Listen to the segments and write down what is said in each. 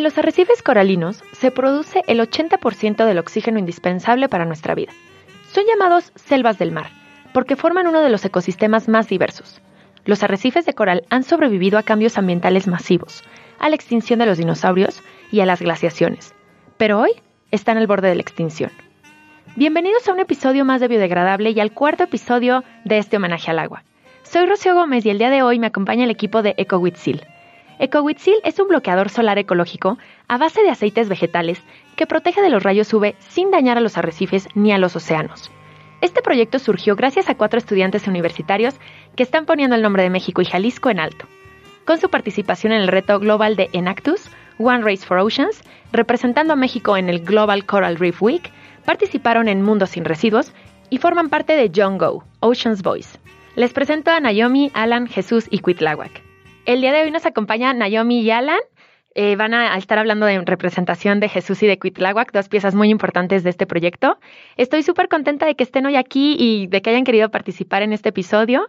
En los arrecifes coralinos se produce el 80% del oxígeno indispensable para nuestra vida. Son llamados selvas del mar, porque forman uno de los ecosistemas más diversos. Los arrecifes de coral han sobrevivido a cambios ambientales masivos, a la extinción de los dinosaurios y a las glaciaciones, pero hoy están al borde de la extinción. Bienvenidos a un episodio más de Biodegradable y al cuarto episodio de este homenaje al agua. Soy Rocío Gómez y el día de hoy me acompaña el equipo de EcoWitzil. EcoWitzil es un bloqueador solar ecológico a base de aceites vegetales que protege de los rayos UV sin dañar a los arrecifes ni a los océanos. Este proyecto surgió gracias a cuatro estudiantes universitarios que están poniendo el nombre de México y Jalisco en alto. Con su participación en el reto global de Enactus, One Race for Oceans, representando a México en el Global Coral Reef Week, participaron en Mundos sin Residuos y forman parte de John Go, Ocean's Voice. Les presento a Naomi, Alan, Jesús y Cuitláhuac. El día de hoy nos acompaña Naomi y Alan. Eh, van a estar hablando de representación de Jesús y de Cuitláhuac, dos piezas muy importantes de este proyecto. Estoy súper contenta de que estén hoy aquí y de que hayan querido participar en este episodio.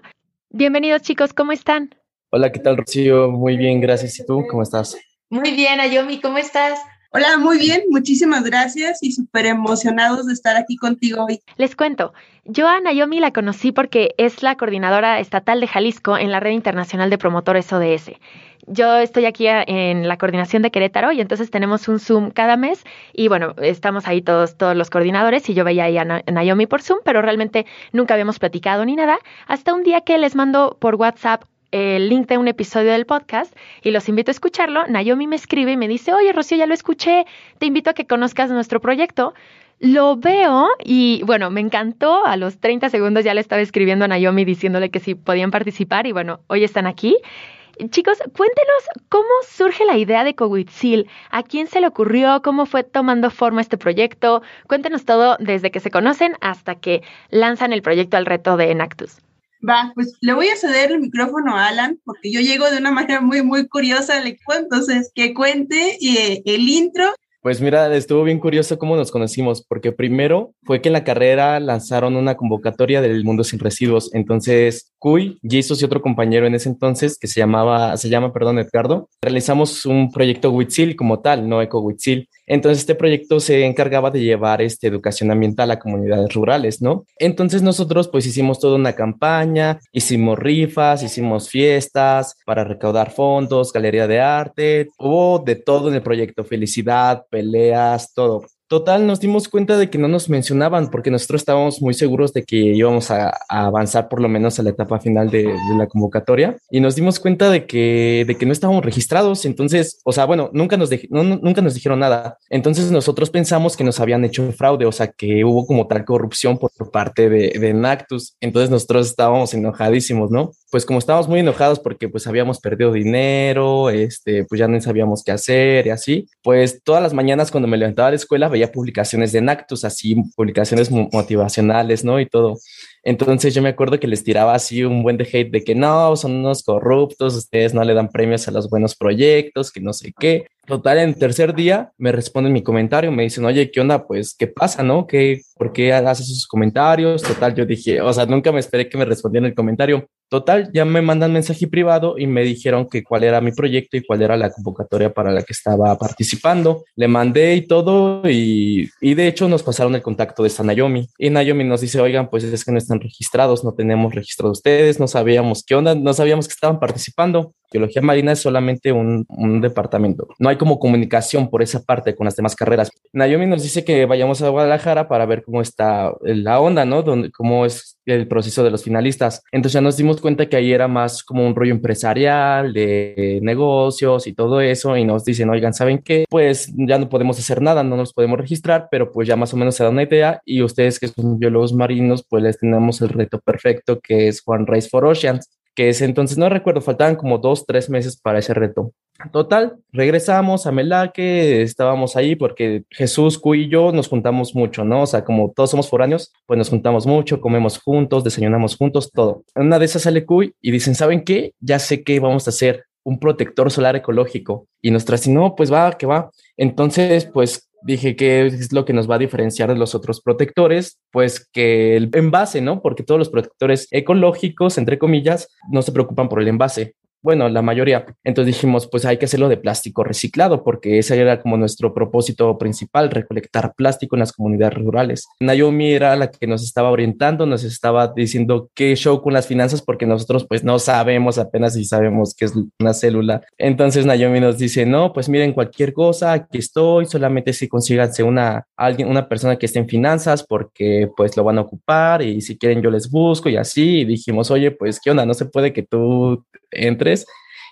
Bienvenidos chicos, ¿cómo están? Hola, ¿qué tal Rocío? Muy bien, gracias. ¿Y tú cómo estás? Muy bien, Naomi, ¿cómo estás? Hola, muy bien, muchísimas gracias y súper emocionados de estar aquí contigo hoy. Les cuento, yo a Naomi la conocí porque es la coordinadora estatal de Jalisco en la Red Internacional de Promotores ODS. Yo estoy aquí en la coordinación de Querétaro y entonces tenemos un Zoom cada mes y bueno, estamos ahí todos, todos los coordinadores y yo veía ahí a Naomi por Zoom, pero realmente nunca habíamos platicado ni nada, hasta un día que les mando por WhatsApp el link de un episodio del podcast y los invito a escucharlo. Naomi me escribe y me dice, oye Rocío, ya lo escuché, te invito a que conozcas nuestro proyecto. Lo veo y bueno, me encantó. A los 30 segundos ya le estaba escribiendo a Naomi diciéndole que si podían participar y bueno, hoy están aquí. Chicos, cuéntenos cómo surge la idea de Cowitzil, a quién se le ocurrió, cómo fue tomando forma este proyecto. Cuéntenos todo desde que se conocen hasta que lanzan el proyecto al reto de Enactus. Va, pues le voy a ceder el micrófono a Alan, porque yo llego de una manera muy, muy curiosa le equipo, entonces que cuente eh, el intro pues mira, estuvo bien curioso cómo nos conocimos, porque primero fue que en la carrera lanzaron una convocatoria del Mundo Sin Residuos. Entonces, Cuy, Jesus y otro compañero en ese entonces, que se llamaba, se llama, perdón, Edgardo, realizamos un proyecto Huitzil como tal, no Eco Huitzil. Entonces, este proyecto se encargaba de llevar este, educación ambiental a comunidades rurales, ¿no? Entonces, nosotros pues hicimos toda una campaña, hicimos rifas, hicimos fiestas para recaudar fondos, galería de arte, hubo de todo en el proyecto, felicidad, peleas, todo. Total, nos dimos cuenta de que no nos mencionaban porque nosotros estábamos muy seguros de que íbamos a, avanzar por lo menos a la etapa final de, la convocatoria y nos dimos cuenta de que, de que no estábamos registrados. Entonces, o sea, bueno, nunca nos, nunca nos dijeron nada. Entonces nosotros pensamos que nos habían hecho fraude, o sea, que hubo como tal corrupción por, parte de, de Nactus. Entonces nosotros estábamos enojadísimos, ¿no? Pues como estábamos muy enojados porque pues habíamos perdido dinero, este, pues ya no sabíamos qué hacer y así, pues todas las mañanas cuando me levantaba a la escuela publicaciones de Nactus, así publicaciones motivacionales, ¿no? Y todo. Entonces yo me acuerdo que les tiraba así un buen de hate de que no, son unos corruptos, ustedes no le dan premios a los buenos proyectos, que no sé qué. Total, en el tercer día me responden mi comentario, me dicen, oye, ¿qué onda? Pues, ¿qué pasa, no? ¿Qué, ¿Por qué haces esos comentarios? Total, yo dije, o sea, nunca me esperé que me respondieran el comentario. Total, ya me mandan mensaje privado y me dijeron que cuál era mi proyecto y cuál era la convocatoria para la que estaba participando. Le mandé y todo y, y de hecho nos pasaron el contacto de esta Naomi. Y Naomi nos dice, oigan, pues es que no están registrados, no tenemos registro de ustedes, no sabíamos qué onda, no sabíamos que estaban participando. Biología marina es solamente un, un, departamento. No hay como comunicación por esa parte con las demás carreras. Naomi nos dice que vayamos a Guadalajara para ver cómo está la onda, ¿no? Donde, cómo es el proceso de los finalistas. Entonces ya nos dimos cuenta que ahí era más como un rollo empresarial, de negocios y todo eso. Y nos dicen, oigan, ¿saben qué? Pues ya no podemos hacer nada, no nos podemos registrar, pero pues ya más o menos se da una idea. Y ustedes que son biólogos marinos, pues les tenemos el reto perfecto que es One Race for Oceans que es entonces, no recuerdo, faltaban como dos, tres meses para ese reto. Total, regresamos a Melaque, estábamos ahí porque Jesús, Cuy y yo nos juntamos mucho, ¿no? O sea, como todos somos foráneos, pues nos juntamos mucho, comemos juntos, desayunamos juntos, todo. una de esas sale Cuy y dicen, ¿saben qué? Ya sé qué vamos a hacer, un protector solar ecológico. Y nos trae, no, pues va, que va. Entonces, pues dije que es lo que nos va a diferenciar de los otros protectores, pues que el envase, ¿no? Porque todos los protectores ecológicos, entre comillas, no se preocupan por el envase. Bueno, la mayoría. Entonces dijimos, pues hay que hacerlo de plástico reciclado, porque ese era como nuestro propósito principal, recolectar plástico en las comunidades rurales. Naomi era la que nos estaba orientando, nos estaba diciendo qué show con las finanzas, porque nosotros pues no sabemos apenas si sabemos qué es una célula. Entonces Naomi nos dice, no, pues miren cualquier cosa, aquí estoy, solamente si consíganse una, alguien, una persona que esté en finanzas, porque pues lo van a ocupar y si quieren yo les busco y así. Y dijimos, oye, pues qué onda, no se puede que tú entres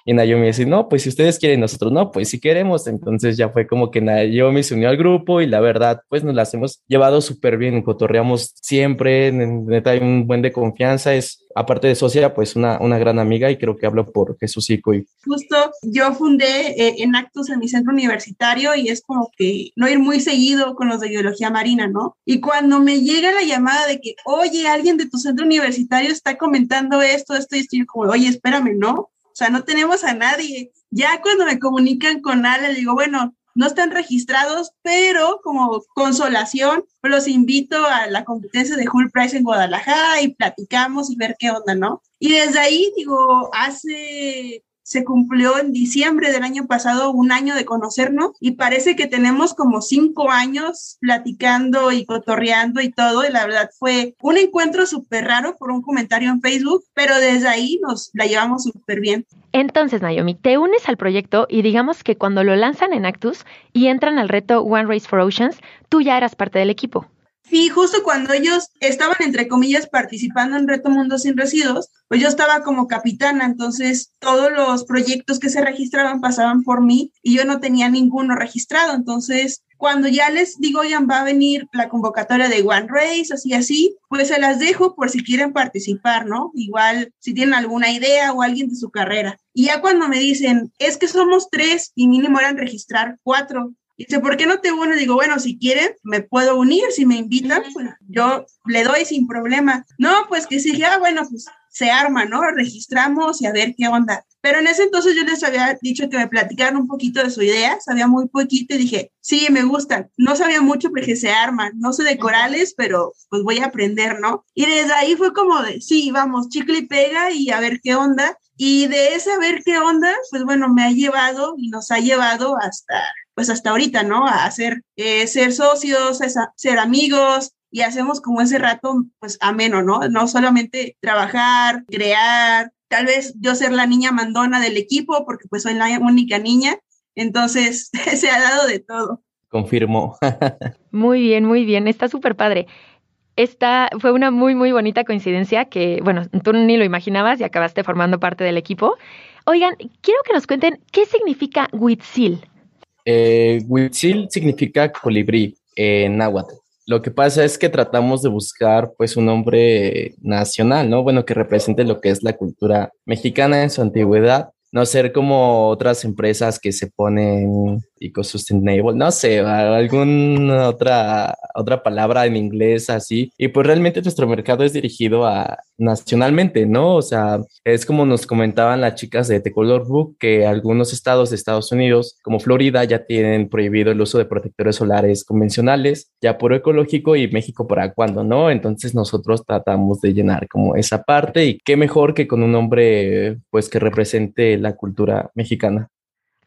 y Naomi dice, no, pues si ustedes quieren, nosotros no, pues si queremos. Entonces ya fue como que Naomi se unió al grupo y la verdad, pues nos las hemos llevado súper bien, cotorreamos siempre, neta hay un buen de confianza, es aparte de socia, pues una, una gran amiga y creo que hablo por Jesús y. Justo yo fundé eh, en Actos en mi centro universitario y es como que no ir muy seguido con los de biología marina, ¿no? Y cuando me llega la llamada de que, oye, alguien de tu centro universitario está comentando esto, esto, y estoy como, oye, espérame, ¿no? O sea, no tenemos a nadie. Ya cuando me comunican con Ale, le digo, bueno, no están registrados, pero como consolación, los invito a la competencia de Hull Price en Guadalajara y platicamos y ver qué onda, ¿no? Y desde ahí, digo, hace se cumplió en diciembre del año pasado un año de conocernos y parece que tenemos como cinco años platicando y cotorreando y todo. Y la verdad fue un encuentro súper raro por un comentario en Facebook, pero desde ahí nos la llevamos súper bien. Entonces, Naomi, te unes al proyecto y digamos que cuando lo lanzan en Actus y entran al reto One Race for Oceans, tú ya eras parte del equipo. Sí, justo cuando ellos estaban, entre comillas, participando en Reto Mundo Sin Residuos, pues yo estaba como capitana, entonces todos los proyectos que se registraban pasaban por mí y yo no tenía ninguno registrado. Entonces, cuando ya les digo, oigan, va a venir la convocatoria de One Race, así, así, pues se las dejo por si quieren participar, ¿no? Igual si tienen alguna idea o alguien de su carrera. Y ya cuando me dicen, es que somos tres y mínimo eran registrar cuatro, dice, ¿por qué no te unes? Digo, bueno, si quieren, me puedo unir, si me invitan, pues yo le doy sin problema. No, pues que sí, ah, bueno, pues se arma, ¿no? Registramos y a ver qué onda. Pero en ese entonces yo les había dicho que me platicaran un poquito de su idea, sabía muy poquito y dije, sí, me gustan. No sabía mucho porque se arman, no sé de corales, pero pues voy a aprender, ¿no? Y desde ahí fue como de, sí, vamos, chicle y pega y a ver qué onda. Y de ese a ver qué onda, pues bueno, me ha llevado y nos ha llevado hasta pues hasta ahorita, ¿no? A hacer, eh, ser socios, a ser amigos, y hacemos como ese rato, pues ameno, ¿no? No solamente trabajar, crear, tal vez yo ser la niña mandona del equipo, porque pues soy la única niña, entonces se ha dado de todo. Confirmo. muy bien, muy bien, está súper padre. Esta fue una muy, muy bonita coincidencia que, bueno, tú ni lo imaginabas y acabaste formando parte del equipo. Oigan, quiero que nos cuenten qué significa Huitzil. Eh, Huitzil significa colibrí en náhuatl. Lo que pasa es que tratamos de buscar pues un nombre nacional, ¿no? Bueno, que represente lo que es la cultura mexicana en su antigüedad no ser como otras empresas que se ponen eco-sustainable, no sé, alguna otra, otra palabra en inglés así. Y pues realmente nuestro mercado es dirigido a nacionalmente, ¿no? O sea, es como nos comentaban las chicas de The Color Book que algunos estados de Estados Unidos, como Florida, ya tienen prohibido el uso de protectores solares convencionales, ya por ecológico y México para cuándo, ¿no? Entonces nosotros tratamos de llenar como esa parte y qué mejor que con un nombre pues que represente la cultura mexicana.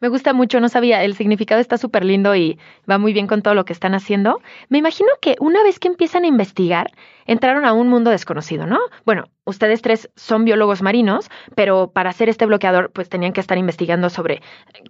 Me gusta mucho, no sabía, el significado está súper lindo y va muy bien con todo lo que están haciendo. Me imagino que una vez que empiezan a investigar, entraron a un mundo desconocido, ¿no? Bueno, ustedes tres son biólogos marinos, pero para hacer este bloqueador, pues tenían que estar investigando sobre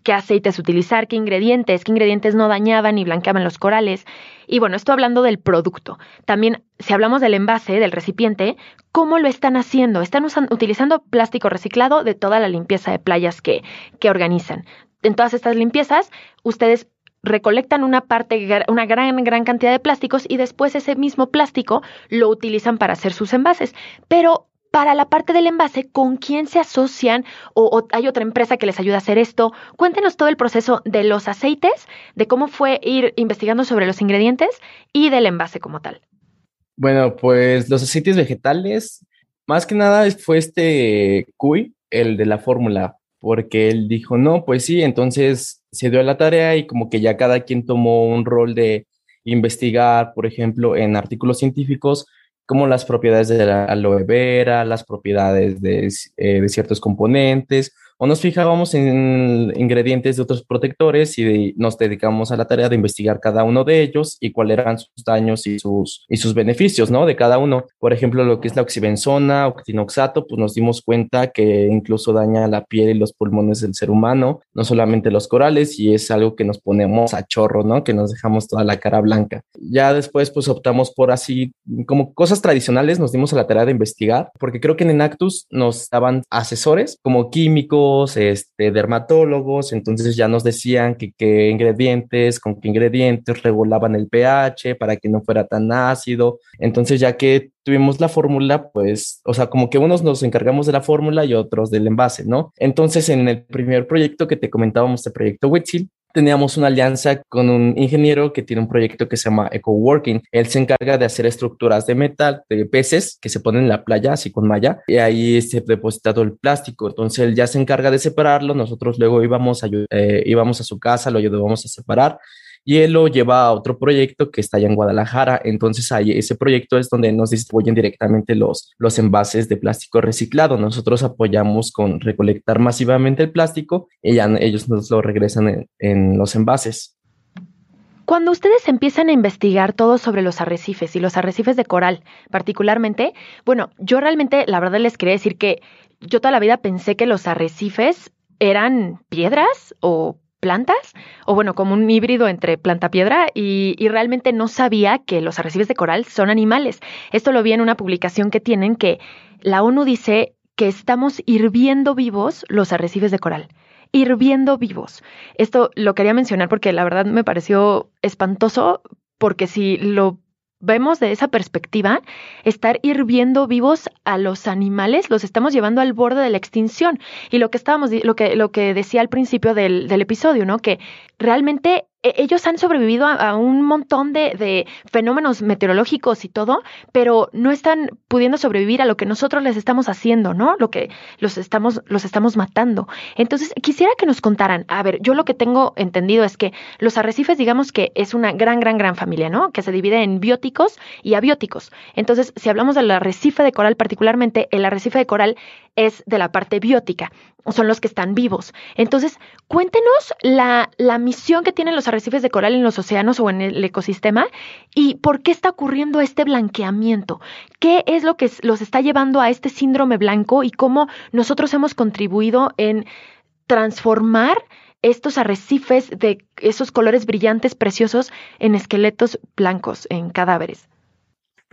qué aceites utilizar, qué ingredientes, qué ingredientes no dañaban ni blanqueaban los corales. Y bueno, esto hablando del producto. También, si hablamos del envase, del recipiente, ¿cómo lo están haciendo? Están utilizando plástico reciclado de toda la limpieza de playas que, que organizan en todas estas limpiezas, ustedes recolectan una parte, una gran, gran cantidad de plásticos y después ese mismo plástico lo utilizan para hacer sus envases. Pero para la parte del envase, ¿con quién se asocian? O, hay otra empresa que les ayuda a hacer esto? Cuéntenos todo el proceso de los aceites, de cómo fue ir investigando sobre los ingredientes y del envase como tal. Bueno, pues los aceites vegetales, más que nada fue este cuy, el de la fórmula porque él dijo, no, pues sí, entonces se dio a la tarea y como que ya cada quien tomó un rol de investigar, por ejemplo, en artículos científicos, como las propiedades de la aloe vera, las propiedades de, eh, de ciertos componentes, o nos fijábamos en ingredientes de otros protectores y nos dedicamos a la tarea de investigar cada uno de ellos y cuáles eran sus daños y sus, y sus beneficios, ¿no? De cada uno. Por ejemplo, lo que es la oxibenzona, octinoxato, pues nos dimos cuenta que incluso daña la piel y los pulmones del ser humano, no solamente los corales, y es algo que nos ponemos a chorro, ¿no? Que nos dejamos toda la cara blanca. Ya después, pues optamos por así, como cosas tradicionales, nos dimos a la tarea de investigar, porque creo que en Enactus nos daban asesores como químicos, este, dermatólogos, entonces ya nos decían que qué ingredientes, con qué ingredientes regulaban el pH para que no fuera tan ácido. Entonces, ya que tuvimos la fórmula, pues, o sea, como que unos nos encargamos de la fórmula y otros del envase, ¿no? Entonces, en el primer proyecto que te comentábamos, el proyecto Witzel, teníamos una alianza con un ingeniero que tiene un proyecto que se llama EcoWorking. Él se encarga de hacer estructuras de metal, de peces que se ponen en la playa, así con malla, y ahí se depositado el plástico. Entonces él ya se encarga de separarlo. Nosotros luego íbamos a, eh, a su casa, lo ayudábamos a separar y él lo lleva a otro proyecto que está allá en Guadalajara. Entonces ahí ese proyecto es donde nos distribuyen directamente los, los envases de plástico reciclado. Nosotros apoyamos con recolectar masivamente el plástico y ellos nos lo regresan en, en los envases. Cuando ustedes empiezan a investigar todo sobre los arrecifes y los arrecifes de coral, particularmente, bueno, yo realmente, la verdad les quería decir que yo toda la vida pensé que los arrecifes eran piedras o plantas, o bueno, como un híbrido entre planta-piedra, y, y, realmente no sabía que los arrecifes de coral son animales. Esto lo vi en una publicación que tienen que la ONU dice que estamos hirviendo vivos los arrecifes de coral. Hirviendo vivos. Esto lo quería mencionar porque la verdad me pareció espantoso, porque si lo vemos de esa perspectiva, estar hirviendo vivos a los animales, los estamos llevando al borde de la extinción. Y lo que estábamos, lo que, lo que decía al principio del, del episodio, ¿no? Que realmente ellos han sobrevivido a, un montón de, fenómenos meteorológicos y todo, pero no están pudiendo sobrevivir a lo que nosotros les estamos haciendo, ¿no? Lo que los estamos, los estamos matando. Entonces, quisiera que nos contaran, a ver, yo lo que tengo entendido es que los arrecifes, digamos que es una gran, gran, gran familia, ¿no? Que se divide en bióticos y abióticos. Entonces, si hablamos del arrecife de coral particularmente, el arrecife de coral es de la parte biótica, son los que están vivos. Entonces, cuéntenos la, la misión que tienen los arrecifes de coral en los océanos o en el ecosistema y por qué está ocurriendo este blanqueamiento. ¿Qué es lo que los está llevando a este síndrome blanco y cómo nosotros hemos contribuido en transformar estos arrecifes de esos colores brillantes, preciosos, en esqueletos blancos, en cadáveres?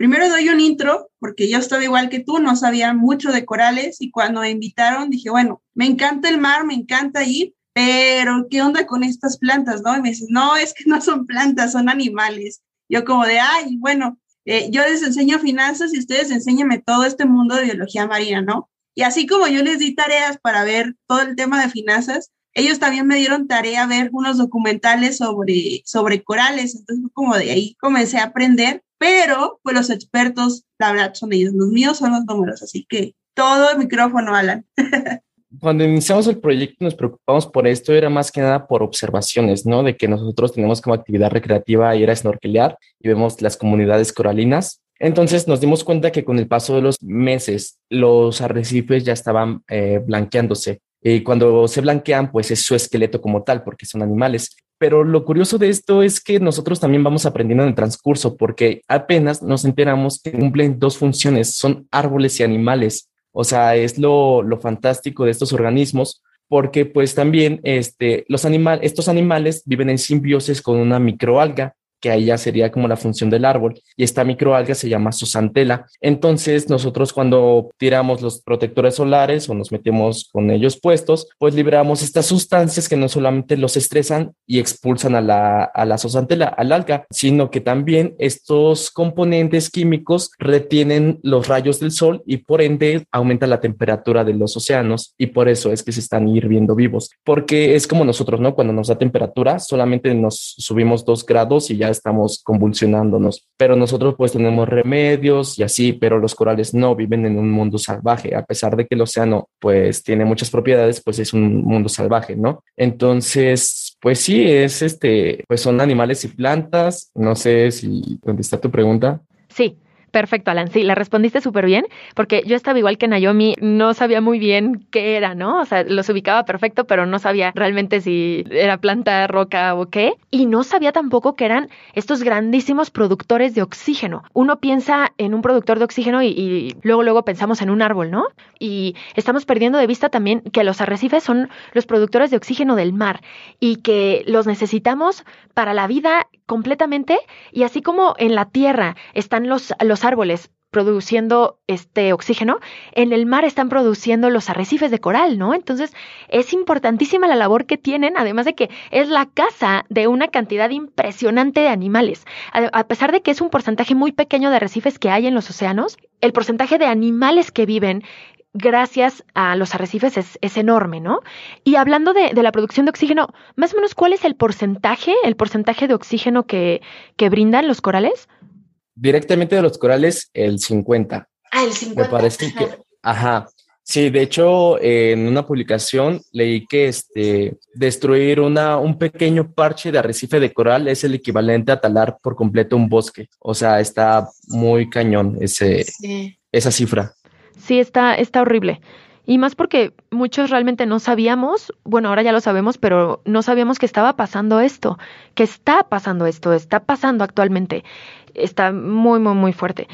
Primero doy un intro, porque yo estaba igual que tú, no sabía mucho de corales y cuando me invitaron dije, bueno, me encanta el mar, me encanta ir, pero ¿qué onda con estas plantas? ¿No? Y me dices, no, es que no son plantas, son animales. Yo como de, ay, bueno, eh, yo les enseño finanzas y ustedes enséñenme todo este mundo de biología marina, ¿no? Y así como yo les di tareas para ver todo el tema de finanzas, ellos también me dieron tarea ver unos documentales sobre, sobre corales, entonces como de ahí comencé a aprender pero pues los expertos, la verdad, son ellos, los míos son los números, así que todo el micrófono, Alan. Cuando iniciamos el proyecto nos preocupamos por esto, era más que nada por observaciones, ¿no? De que nosotros tenemos como actividad recreativa ir a snorkelear y vemos las comunidades coralinas. Entonces nos dimos cuenta que con el paso de los meses los arrecifes ya estaban eh, blanqueándose. Y cuando se blanquean, pues es su esqueleto como tal, porque son animales. Pero lo curioso de esto es que nosotros también vamos aprendiendo en el transcurso, porque apenas nos enteramos que cumplen dos funciones, son árboles y animales. O sea, es lo, lo fantástico de estos organismos, porque pues también este, los animales, estos animales viven en simbiosis con una microalga que ahí ya sería como la función del árbol, y esta microalga se llama susantela. Entonces, nosotros cuando tiramos los protectores solares o nos metemos con ellos puestos, pues liberamos estas sustancias que no solamente los estresan y expulsan a la, a la susantela, al alga, sino que también estos componentes químicos retienen los rayos del sol y por ende aumenta la temperatura de los océanos y por eso es que se están hirviendo vivos, porque es como nosotros, ¿no? Cuando nos da temperatura, solamente nos subimos dos grados y ya estamos convulsionándonos. Pero nosotros pues tenemos remedios y así, pero los corales no viven en un mundo salvaje, a pesar de que el océano pues tiene muchas propiedades, pues es un mundo salvaje, ¿no? Entonces, pues sí, es este, pues son animales y plantas. No sé si está tu pregunta. Sí, Perfecto, Alan. Sí, la respondiste súper bien, porque yo estaba igual que Naomi, no sabía muy bien qué era, ¿no? O sea, los ubicaba perfecto, pero no sabía realmente si era planta, roca o qué. Y no sabía tampoco que eran estos grandísimos productores de oxígeno. Uno piensa en un productor de oxígeno y, y luego, luego pensamos en un árbol, ¿no? Y estamos perdiendo de vista también que los arrecifes son los productores de oxígeno del mar y que los necesitamos para la vida completamente y así como en la tierra están los, los árboles produciendo este oxígeno, en el mar están produciendo los arrecifes de coral, ¿no? Entonces es importantísima la labor que tienen, además de que es la casa de una cantidad impresionante de animales. A, pesar de que es un porcentaje muy pequeño de arrecifes que hay en los océanos, el porcentaje de animales que viven gracias a los arrecifes es, enorme, ¿no? Y hablando de, la producción de oxígeno, más o menos, ¿cuál es el porcentaje, el porcentaje de oxígeno que, que brindan los corales? Directamente de los corales, el 50. Ah, el 50. Me parece que, ajá. Sí, de hecho, en una publicación leí que este, destruir una, un pequeño parche de arrecife de coral es el equivalente a talar por completo un bosque. O sea, está muy cañón ese, esa cifra. Sí, está, está horrible. Y más porque muchos realmente no sabíamos, bueno, ahora ya lo sabemos, pero no sabíamos que estaba pasando esto, que está pasando esto, está pasando actualmente. Está muy, muy, muy fuerte.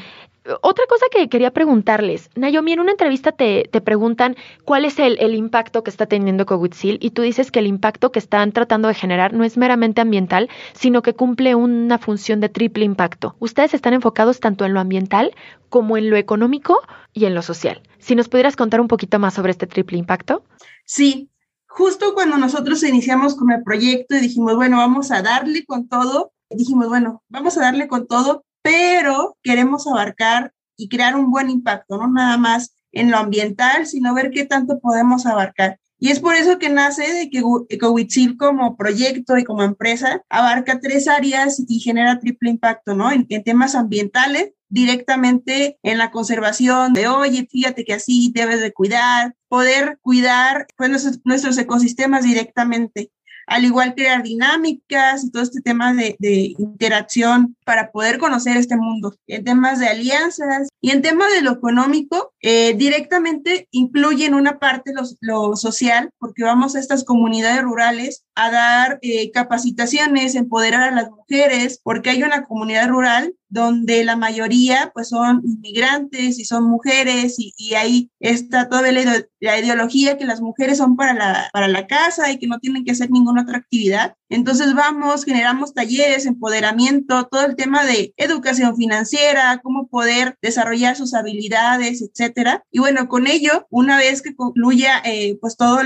Otra cosa que quería preguntarles, Naomi, en una entrevista te, te preguntan cuál es el, el, impacto que está teniendo Cowitzil y tú dices que el impacto que están tratando de generar no es meramente ambiental, sino que cumple una función de triple impacto. Ustedes están enfocados tanto en lo ambiental como en lo económico y en lo social. Si nos pudieras contar un poquito más sobre este triple impacto. Sí, justo cuando nosotros iniciamos con el proyecto y dijimos, bueno, vamos a darle con todo, dijimos, bueno, vamos a darle con todo, pero queremos abarcar y crear un buen impacto, no nada más en lo ambiental, sino ver qué tanto podemos abarcar. Y es por eso que nace de que Ecowitzil como proyecto y como empresa abarca tres áreas y genera triple impacto, ¿no? En, en, temas ambientales, directamente en la conservación de, oye, fíjate que así debes de cuidar, poder cuidar pues, nuestros, nuestros ecosistemas directamente al igual crear dinámicas y todo este tema de, de, interacción para poder conocer este mundo, en temas de alianzas y en temas de lo económico, eh, directamente incluyen una parte lo, lo, social, porque vamos a estas comunidades rurales a dar eh, capacitaciones, empoderar a las mujeres, porque hay una comunidad rural donde la mayoría pues son inmigrantes y son mujeres y, y ahí está toda la, ideología que las mujeres son para la, para la casa y que no tienen que hacer ninguna otra actividad. Entonces vamos, generamos talleres, empoderamiento, todo el tema de educación financiera, cómo poder desarrollar sus habilidades, etcétera. Y bueno, con ello, una vez que concluya eh, pues todo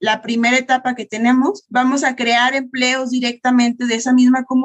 la primera etapa que tenemos, vamos a crear empleos directamente de esa misma comunidad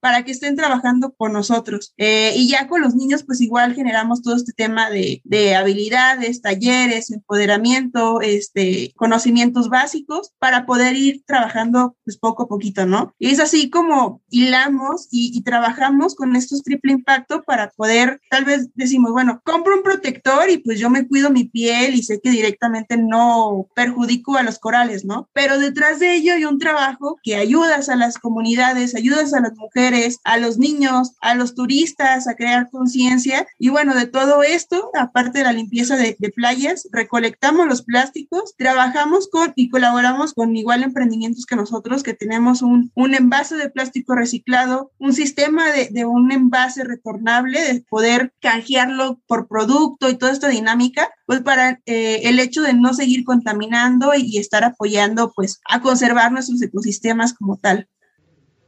para que estén trabajando con nosotros. Eh, y ya con los niños, pues igual generamos todo este tema de, de habilidades, talleres, empoderamiento, este, conocimientos básicos para poder ir trabajando pues poco a poquito, ¿no? Y es así como hilamos y, y trabajamos con estos triple impacto para poder, tal vez decimos, bueno, compro un protector y pues yo me cuido mi piel y sé que directamente no perjudico a los corales, ¿no? Pero detrás de ello hay un trabajo que ayudas a las comunidades, ayudas a las mujeres, a los niños, a los turistas a crear conciencia. Y bueno, de todo esto, aparte de la limpieza de, playas, recolectamos los plásticos, trabajamos con y colaboramos con igual emprendimientos que nosotros, que tenemos un, un envase de plástico reciclado, un sistema de, de un envase retornable, de poder canjearlo por producto y toda esta dinámica, pues para eh, el hecho de no seguir contaminando y, y estar apoyando pues a conservar nuestros ecosistemas como tal.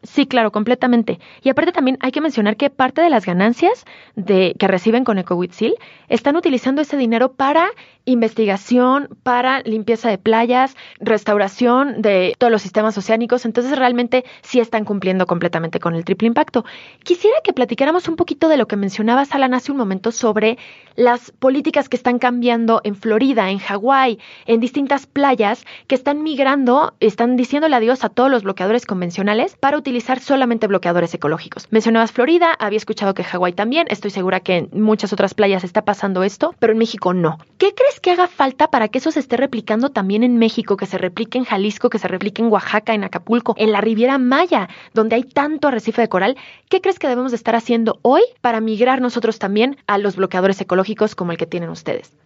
Sí, claro, completamente. Y aparte también hay que mencionar que parte de las ganancias de, que reciben con EcoWitzil están utilizando ese dinero para investigación, para limpieza de playas, restauración de todos los sistemas oceánicos. Entonces realmente sí están cumpliendo completamente con el triple impacto. Quisiera que platicáramos un poquito de lo que mencionabas, Alan, hace un momento sobre las políticas que están cambiando en Florida, en Hawái, en distintas playas que están migrando, están diciéndole adiós a todos los bloqueadores convencionales para utilizar utilizar solamente bloqueadores ecológicos. Mencionabas Florida, había escuchado que Hawái también, estoy segura que en muchas otras playas está pasando esto, pero en México no. ¿Qué crees que haga falta para que eso se esté replicando también en México, que se replique en Jalisco, que se replique en Oaxaca, en Acapulco, en la Riviera Maya, donde hay tanto arrecife de coral? ¿Qué crees que debemos de estar haciendo hoy para migrar nosotros también a los bloqueadores ecológicos como el que tienen ustedes?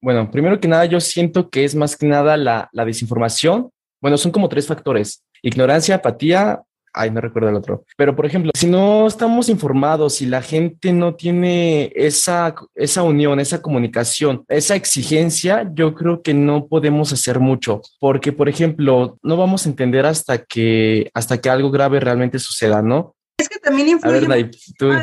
Bueno, primero que nada, yo siento que es más que nada la, la desinformación. Bueno, son como tres factores. Ignorancia, apatía ay, no recuerdo el otro. Pero, por ejemplo, si no estamos informados, si la gente no tiene esa, esa unión, esa comunicación, esa exigencia, yo creo que no podemos hacer mucho. Porque, por ejemplo, no vamos a entender hasta que, hasta que algo grave realmente suceda, ¿no? Es que también influye el tema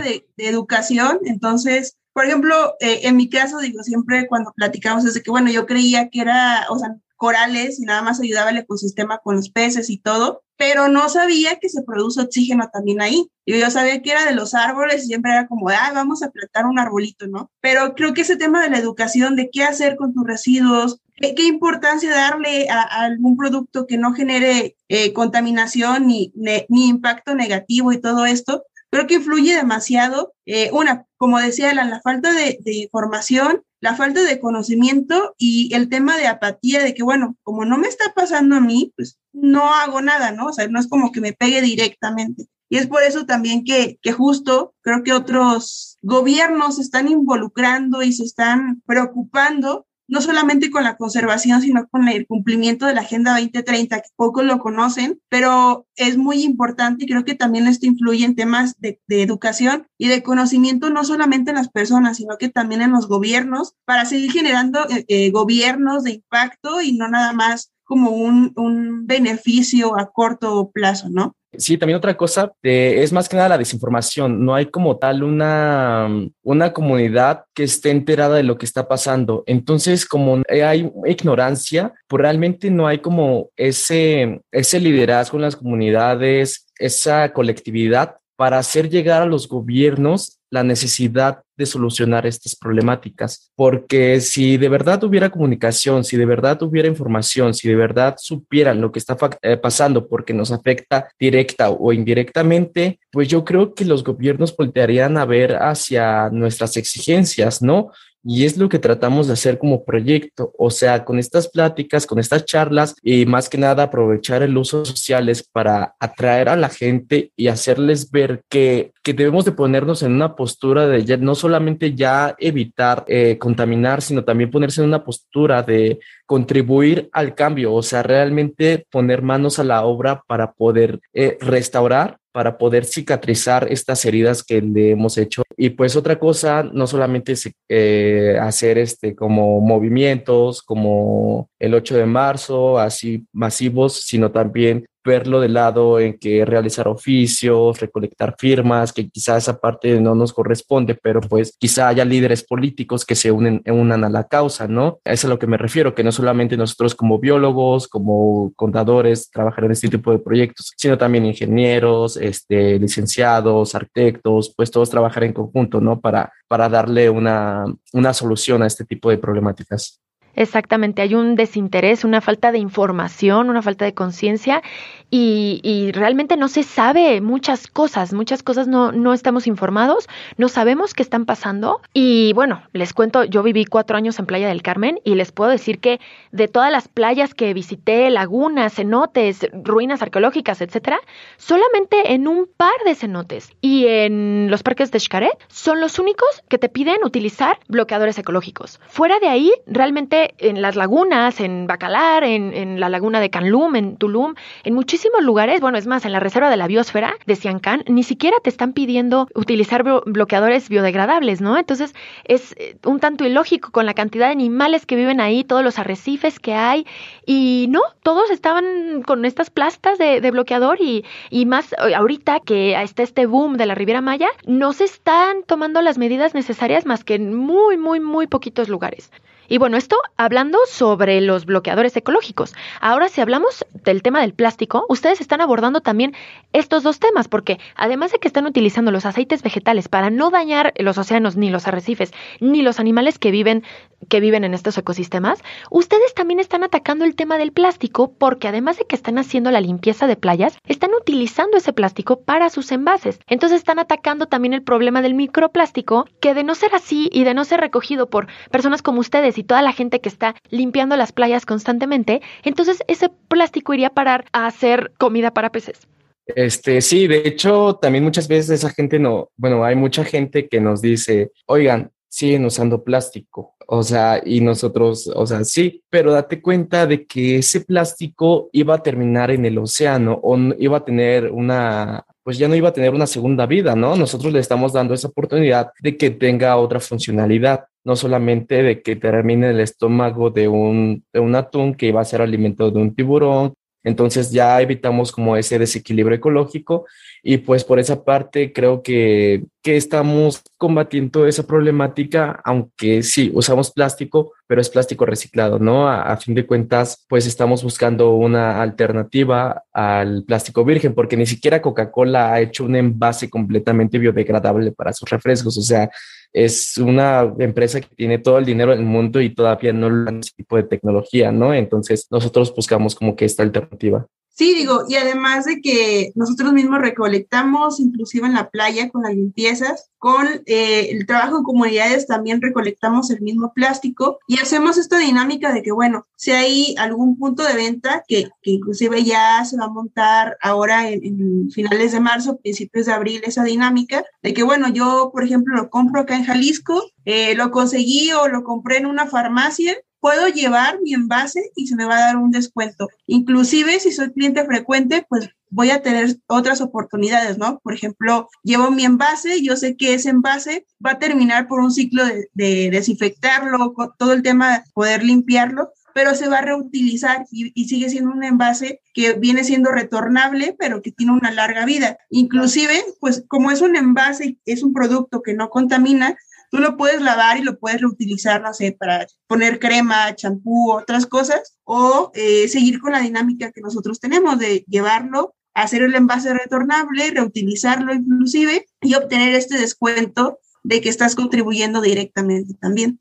de, de, educación. Entonces, por ejemplo, eh, en mi caso, digo, siempre cuando platicamos es de que, bueno, yo creía que era, o sea, corales y nada más ayudaba el ecosistema con los peces y todo, pero no sabía que se produce oxígeno también ahí. Yo, sabía que era de los árboles y siempre era como, ah, vamos a plantar un arbolito, ¿no? Pero creo que ese tema de la educación, de qué hacer con tus residuos, qué, importancia darle a, algún producto que no genere eh, contaminación ni, ni impacto negativo y todo esto, creo que influye demasiado. Eh, una, como decía Alan, la falta de, información, la falta de conocimiento y el tema de apatía de que, bueno, como no me está pasando a mí, pues no hago nada, ¿no? O sea, no es como que me pegue directamente. Y es por eso también que, que justo creo que otros gobiernos se están involucrando y se están preocupando no solamente con la conservación, sino con el cumplimiento de la Agenda 2030, que pocos lo conocen, pero es muy importante y creo que también esto influye en temas de, educación y de conocimiento, no solamente en las personas, sino que también en los gobiernos, para seguir generando eh, eh, gobiernos de impacto y no nada más como un, un beneficio a corto plazo, ¿no? Sí, también otra cosa eh, es más que nada la desinformación. No hay como tal una, una comunidad que esté enterada de lo que está pasando. Entonces, como hay ignorancia, pues realmente no hay como ese, ese liderazgo en las comunidades, esa colectividad para hacer llegar a los gobiernos la necesidad de solucionar estas problemáticas, porque si de verdad hubiera comunicación, si de verdad hubiera información, si de verdad supieran lo que está eh, pasando porque nos afecta directa o indirectamente, pues yo creo que los gobiernos voltearían a ver hacia nuestras exigencias, ¿no? Y es lo que tratamos de hacer como proyecto, o sea, con estas pláticas, con estas charlas y más que nada aprovechar el uso sociales para atraer a la gente y hacerles ver que, que debemos de ponernos en una postura de ya, no solamente ya evitar eh, contaminar, sino también ponerse en una postura de contribuir al cambio, o sea, realmente poner manos a la obra para poder eh, restaurar para poder cicatrizar estas heridas que le hemos hecho. Y pues otra cosa, no solamente eh, hacer este como movimientos como el 8 de marzo, así masivos, sino también verlo del lado en que realizar oficios, recolectar firmas, que quizás esa parte no nos corresponde, pero pues quizá haya líderes políticos que se unen, unan a la causa, ¿no? Es a lo que me refiero, que no solamente nosotros como biólogos, como contadores, trabajar en este tipo de proyectos, sino también ingenieros, este, licenciados, arquitectos, pues todos trabajar en conjunto, ¿no? Para, para darle una, una solución a este tipo de problemáticas. Exactamente, hay un desinterés, una falta de información, una falta de conciencia y, y, realmente no se sabe muchas cosas, muchas cosas no, no estamos informados, no sabemos qué están pasando y bueno, les cuento, yo viví cuatro años en Playa del Carmen y les puedo decir que de todas las playas que visité, lagunas, cenotes, ruinas arqueológicas, etcétera, solamente en un par de cenotes y en los parques de Xcaret son los únicos que te piden utilizar bloqueadores ecológicos. Fuera de ahí, realmente en las lagunas, en Bacalar, en, en, la laguna de Canlum, en Tulum, en muchísimos lugares, bueno, es más, en la reserva de la biosfera de Siancán, ni siquiera te están pidiendo utilizar bloqueadores biodegradables, ¿no? Entonces es eh, un tanto ilógico con la cantidad de animales que viven ahí, todos los arrecifes que hay, y no, todos estaban con estas plastas de, de bloqueador y, y más eh, ahorita que está este boom de la Riviera Maya, no se están tomando las medidas necesarias más que en muy, muy, muy poquitos lugares. Y bueno, esto hablando sobre los bloqueadores ecológicos. Ahora, si hablamos del tema del plástico, ustedes están abordando también estos dos temas, porque además de que están utilizando los aceites vegetales para no dañar los océanos, ni los arrecifes, ni los animales que viven, que viven en estos ecosistemas, ustedes también están atacando el tema del plástico, porque además de que están haciendo la limpieza de playas, están utilizando ese plástico para sus envases. Entonces están atacando también el problema del microplástico, que de no ser así y de no ser recogido por personas como ustedes y toda la gente que está limpiando las playas constantemente, entonces ese plástico iría a parar a hacer comida para peces. Este, sí, de hecho, también muchas veces esa gente no, bueno, hay mucha gente que nos dice, oigan, siguen usando plástico. O sea, y nosotros, o sea, sí, pero date cuenta de que ese plástico iba a terminar en el océano o iba a tener una, pues ya no iba a tener una segunda vida, ¿no? Nosotros le estamos dando esa oportunidad de que tenga otra funcionalidad, no solamente de que termine el estómago de un, de un atún que iba a ser alimento de un tiburón, entonces ya evitamos como ese desequilibrio ecológico y pues por esa parte creo que, que estamos combatiendo esa problemática, aunque sí, usamos plástico, pero es plástico reciclado, ¿no? A, fin de cuentas, pues estamos buscando una alternativa al plástico virgen, porque ni siquiera Coca-Cola ha hecho un envase completamente biodegradable para sus refrescos, o sea, es una empresa que tiene todo el dinero del mundo y todavía no lo ese tipo de tecnología, ¿no? Entonces nosotros buscamos como que esta alternativa. Sí, digo, y además de que nosotros mismos recolectamos, inclusive en la playa con las limpiezas, con eh, el trabajo en comunidades también recolectamos el mismo plástico y hacemos esta dinámica de que, bueno, si hay algún punto de venta que, que inclusive ya se va a montar ahora en, finales de marzo, principios de abril, esa dinámica de que, bueno, yo, por ejemplo, lo compro acá en Jalisco, eh, lo conseguí o lo compré en una farmacia puedo llevar mi envase y se me va a dar un descuento. Inclusive si soy cliente frecuente, pues voy a tener otras oportunidades, ¿no? Por ejemplo, llevo mi envase, yo sé que ese envase va a terminar por un ciclo de, desinfectarlo, todo el tema de poder limpiarlo, pero se va a reutilizar y, y, sigue siendo un envase que viene siendo retornable, pero que tiene una larga vida. Inclusive, pues como es un envase, es un producto que no contamina, tú lo puedes lavar y lo puedes reutilizar, no sé, para poner crema, champú, otras cosas, o eh, seguir con la dinámica que nosotros tenemos de llevarlo, hacer el envase retornable, reutilizarlo inclusive y obtener este descuento de que estás contribuyendo directamente también.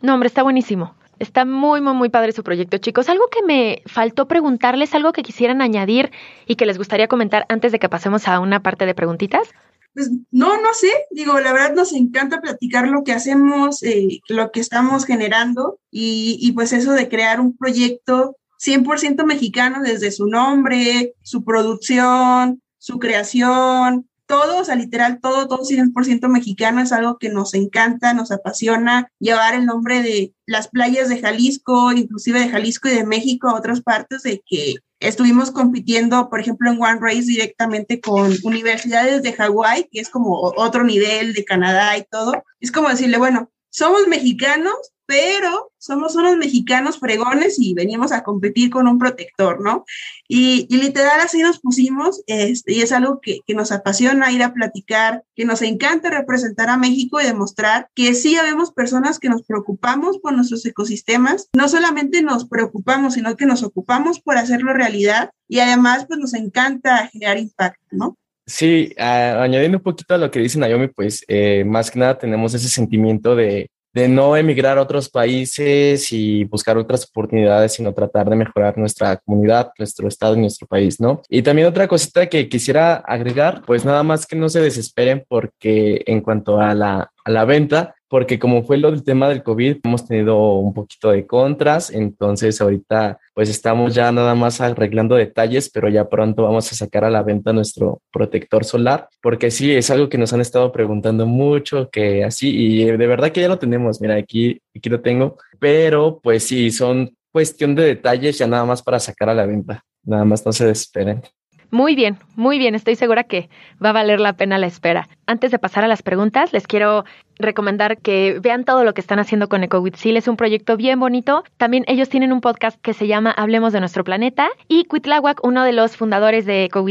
No, hombre, está buenísimo. Está muy, muy, muy padre su proyecto, chicos. Algo que me faltó preguntarles, algo que quisieran añadir y que les gustaría comentar antes de que pasemos a una parte de preguntitas. Pues no, no sé, digo, la verdad nos encanta platicar lo que hacemos, eh, lo que estamos generando y, y pues eso de crear un proyecto 100% mexicano desde su nombre, su producción, su creación, todo, o sea, literal, todo, todo 100% mexicano es algo que nos encanta, nos apasiona. Llevar el nombre de las playas de Jalisco, inclusive de Jalisco y de México a otras partes, de que estuvimos compitiendo, por ejemplo, en One Race directamente con universidades de Hawái, que es como otro nivel de Canadá y todo. Es como decirle, bueno, somos mexicanos, pero somos unos mexicanos fregones y venimos a competir con un protector, ¿no? Y, literal así nos pusimos, este, y es algo que, que, nos apasiona ir a platicar, que nos encanta representar a México y demostrar que sí habemos personas que nos preocupamos por nuestros ecosistemas, no solamente nos preocupamos, sino que nos ocupamos por hacerlo realidad y además pues nos encanta generar impacto, ¿no? Sí, añadiendo un poquito a lo que dice Naomi, pues eh, más que nada tenemos ese sentimiento de, de no emigrar a otros países y buscar otras oportunidades, sino tratar de mejorar nuestra comunidad, nuestro estado y nuestro país, ¿no? Y también otra cosita que quisiera agregar, pues nada más que no se desesperen porque en cuanto a la, a la venta, porque como fue lo del tema del COVID, hemos tenido un poquito de contras, entonces ahorita pues estamos ya nada más arreglando detalles, pero ya pronto vamos a sacar a la venta nuestro protector solar, porque sí, es algo que nos han estado preguntando mucho, que así, y de verdad que ya lo tenemos, mira, aquí, aquí lo tengo, pero pues sí, son cuestión de detalles ya nada más para sacar a la venta, nada más no se desesperen. Muy bien, muy bien, estoy segura que va a valer la pena la espera. Antes de pasar a las preguntas, les quiero recomendar que vean todo lo que están haciendo con Eco Es un proyecto bien bonito. También ellos tienen un podcast que se llama Hablemos de nuestro planeta. Y Cuitláhuac, uno de los fundadores de Eco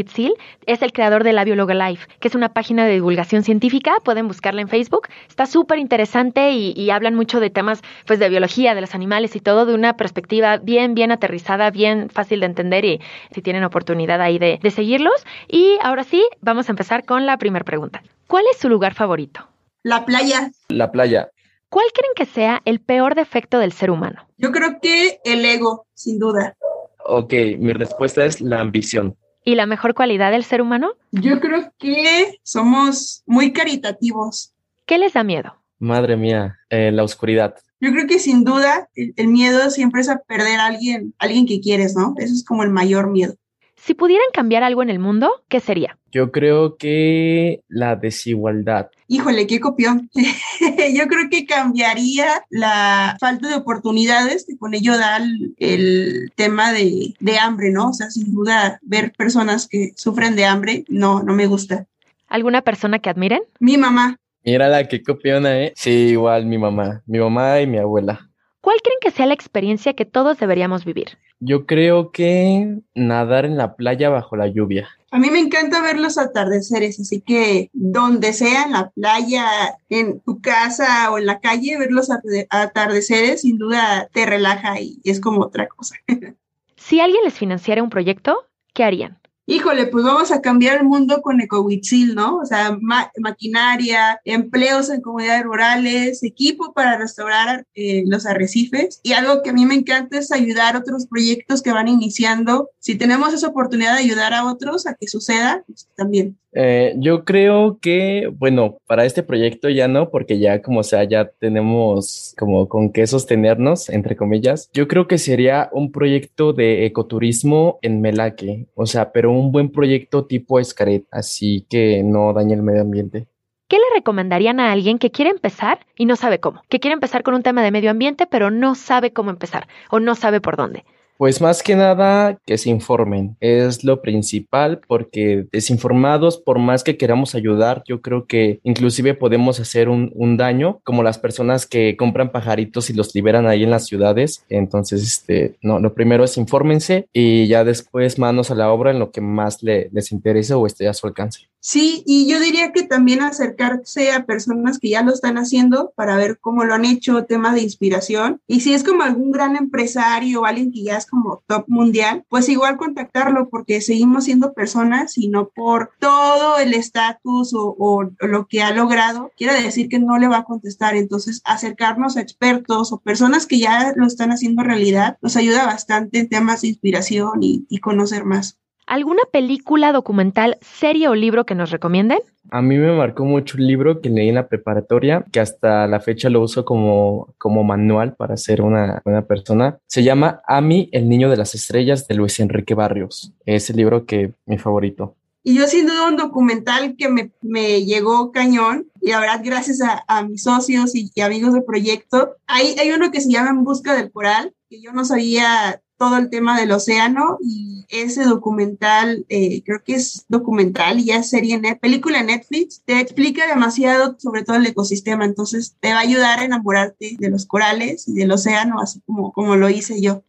es el creador de la Bióloga Life, que es una página de divulgación científica. Pueden buscarla en Facebook. Está súper interesante y, hablan mucho de temas pues, de biología, de los animales y todo, de una perspectiva bien, bien aterrizada, bien fácil de entender y si tienen oportunidad ahí de, de seguirlos. Y ahora sí, vamos a empezar con la primera pregunta. ¿Cuál es su lugar favorito? La playa. La playa. ¿Cuál creen que sea el peor defecto del ser humano? Yo creo que el ego, sin duda. Ok, mi respuesta es la ambición. ¿Y la mejor cualidad del ser humano? Yo creo que somos muy caritativos. ¿Qué les da miedo? Madre mía, eh, la oscuridad. Yo creo que sin duda el, el, miedo siempre es a perder a alguien, alguien que quieres, ¿no? Eso es como el mayor miedo. Si pudieran cambiar algo en el mundo, ¿qué sería? Yo creo que la desigualdad. Híjole, qué copión. Yo creo que cambiaría la falta de oportunidades que con ello da el, tema de, de, hambre, ¿no? O sea, sin duda, ver personas que sufren de hambre, no, no me gusta. ¿Alguna persona que admiren? Mi mamá. Mírala, qué copiona, ¿eh? Sí, igual mi mamá. Mi mamá y mi abuela. ¿Cuál creen que sea la experiencia que todos deberíamos vivir? Yo creo que nadar en la playa bajo la lluvia. A mí me encanta ver los atardeceres, así que donde sea, en la playa, en tu casa o en la calle, ver los atardeceres sin duda te relaja y es como otra cosa. si alguien les financiara un proyecto, ¿qué harían? Híjole, pues vamos a cambiar el mundo con Ecohuitzil, ¿no? O sea, maquinaria, empleos en comunidades rurales, equipo para restaurar eh, los arrecifes. Y algo que a mí me encanta es ayudar a otros proyectos que van iniciando. Si tenemos esa oportunidad de ayudar a otros a que suceda, pues también. Eh, yo creo que, bueno, para este proyecto ya no, porque ya como sea, ya tenemos como con qué sostenernos, entre comillas. Yo creo que sería un proyecto de ecoturismo en Melaque, o sea, pero un buen proyecto tipo Escaret, así que no dañe el medio ambiente. ¿Qué le recomendarían a alguien que quiere empezar y no sabe cómo? Que quiere empezar con un tema de medio ambiente, pero no sabe cómo empezar o no sabe por dónde. Pues más que nada que se informen, es lo principal porque desinformados, por más que queramos ayudar, yo creo que inclusive podemos hacer un, un, daño, como las personas que compran pajaritos y los liberan ahí en las ciudades. Entonces, este, no, lo primero es infórmense y ya después manos a la obra en lo que más le, les interese o esté a su alcance. Sí, y yo diría que también acercarse a personas que ya lo están haciendo para ver cómo lo han hecho, temas de inspiración. Y si es como algún gran empresario o alguien que ya es como top mundial, pues igual contactarlo porque seguimos siendo personas y no por todo el estatus o, lo que ha logrado, quiere decir que no le va a contestar. Entonces, acercarnos a expertos o personas que ya lo están haciendo realidad nos ayuda bastante en temas de inspiración y conocer más. ¿Alguna película, documental, serie o libro que nos recomienden? A mí me marcó mucho un libro que leí en la preparatoria, que hasta la fecha lo uso como, como manual para ser una buena persona. Se llama Ami, el niño de las estrellas, de Luis Enrique Barrios. Es el libro que mi favorito. Y yo sin duda un documental que me, me llegó cañón, y la verdad gracias a, a mis socios y, y, amigos del proyecto, hay, hay uno que se llama En Busca del Coral, que yo no sabía todo el tema del océano y ese documental, eh, creo que es documental y ya serie, net, película Netflix, te explica demasiado sobre todo el ecosistema, entonces te va a ayudar a enamorarte de los corales y del océano, así como, como lo hice yo.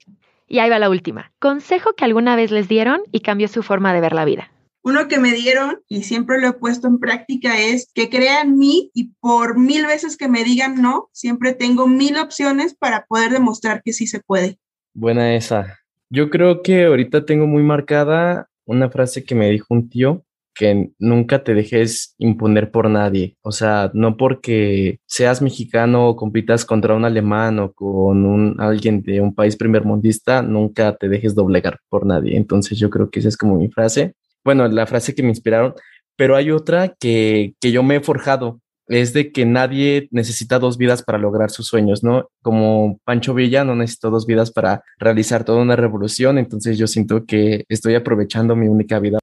Y ahí va la última. Consejo que alguna vez les dieron y cambió su forma de ver la vida. Uno que me dieron y siempre lo he puesto en práctica es que crean en mí y por mil veces que me digan no, siempre tengo mil opciones para poder demostrar que sí se puede. Buena esa. Yo creo que ahorita tengo muy marcada una frase que me dijo un tío, que nunca te dejes imponer por nadie. O sea, no porque seas mexicano o compitas contra un alemán o con un, alguien de un país primermundista, nunca te dejes doblegar por nadie. Entonces yo creo que esa es como mi frase. Bueno, la frase que me inspiraron, pero hay otra que, que yo me he forjado es de que nadie necesita dos vidas para lograr sus sueños, ¿no? Como Pancho Villa no necesito dos vidas para realizar toda una revolución, entonces yo siento que estoy aprovechando mi única vida.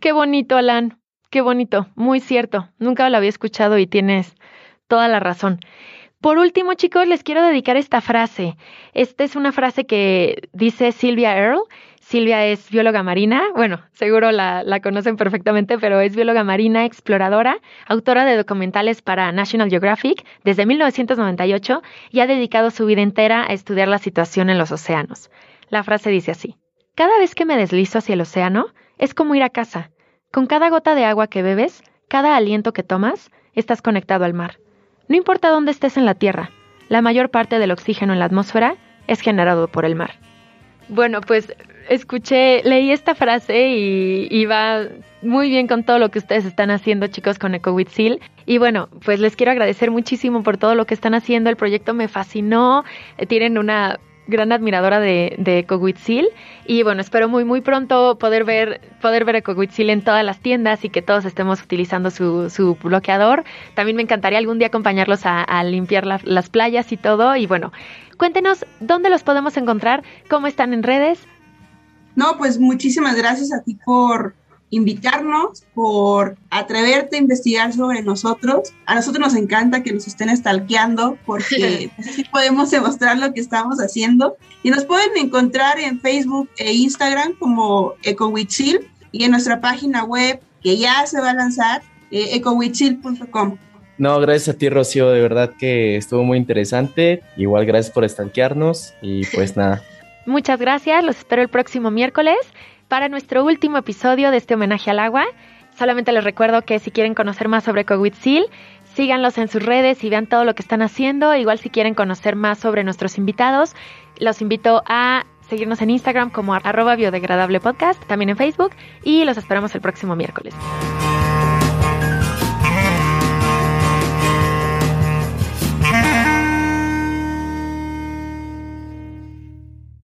Qué bonito, Alan, qué bonito, muy cierto, nunca lo había escuchado y tienes toda la razón. Por último, chicos, les quiero dedicar esta frase. Esta es una frase que dice Sylvia Earle Silvia es bióloga marina, bueno, seguro la, conocen perfectamente, pero es bióloga marina, exploradora, autora de documentales para National Geographic desde 1998 y ha dedicado su vida entera a estudiar la situación en los océanos. La frase dice así, cada vez que me deslizo hacia el océano, es como ir a casa. Con cada gota de agua que bebes, cada aliento que tomas, estás conectado al mar. No importa dónde estés en la Tierra, la mayor parte del oxígeno en la atmósfera es generado por el mar. Bueno, pues escuché, leí esta frase y, va muy bien con todo lo que ustedes están haciendo, chicos, con EcoWithSeal. Y bueno, pues les quiero agradecer muchísimo por todo lo que están haciendo. El proyecto me fascinó. Eh, tienen una gran admiradora de, de EcoWithSeal. Y bueno, espero muy, muy pronto poder ver, poder ver EcoWithSeal en todas las tiendas y que todos estemos utilizando su bloqueador. También me encantaría algún día acompañarlos a, limpiar las playas y todo. Y bueno, cuéntenos dónde los podemos encontrar, cómo están en redes. No, pues muchísimas gracias a ti por invitarnos, por atreverte a investigar sobre nosotros. A nosotros nos encanta que nos estén stalkeando porque así podemos demostrar lo que estamos haciendo. Y nos pueden encontrar en Facebook e Instagram como EcoWithSeal y en nuestra página web que ya se va a lanzar, eh, No, gracias a ti, Rocío. De verdad que estuvo muy interesante. Igual gracias por stalkearnos y pues nada. Muchas gracias, los espero el próximo miércoles para nuestro último episodio de este homenaje al agua. Solamente les recuerdo que si quieren conocer más sobre Seal, síganlos en sus redes y vean todo lo que están haciendo. Igual si quieren conocer más sobre nuestros invitados, los invito a seguirnos en Instagram como arroba biodegradable podcast, también en Facebook y los esperamos el próximo miércoles.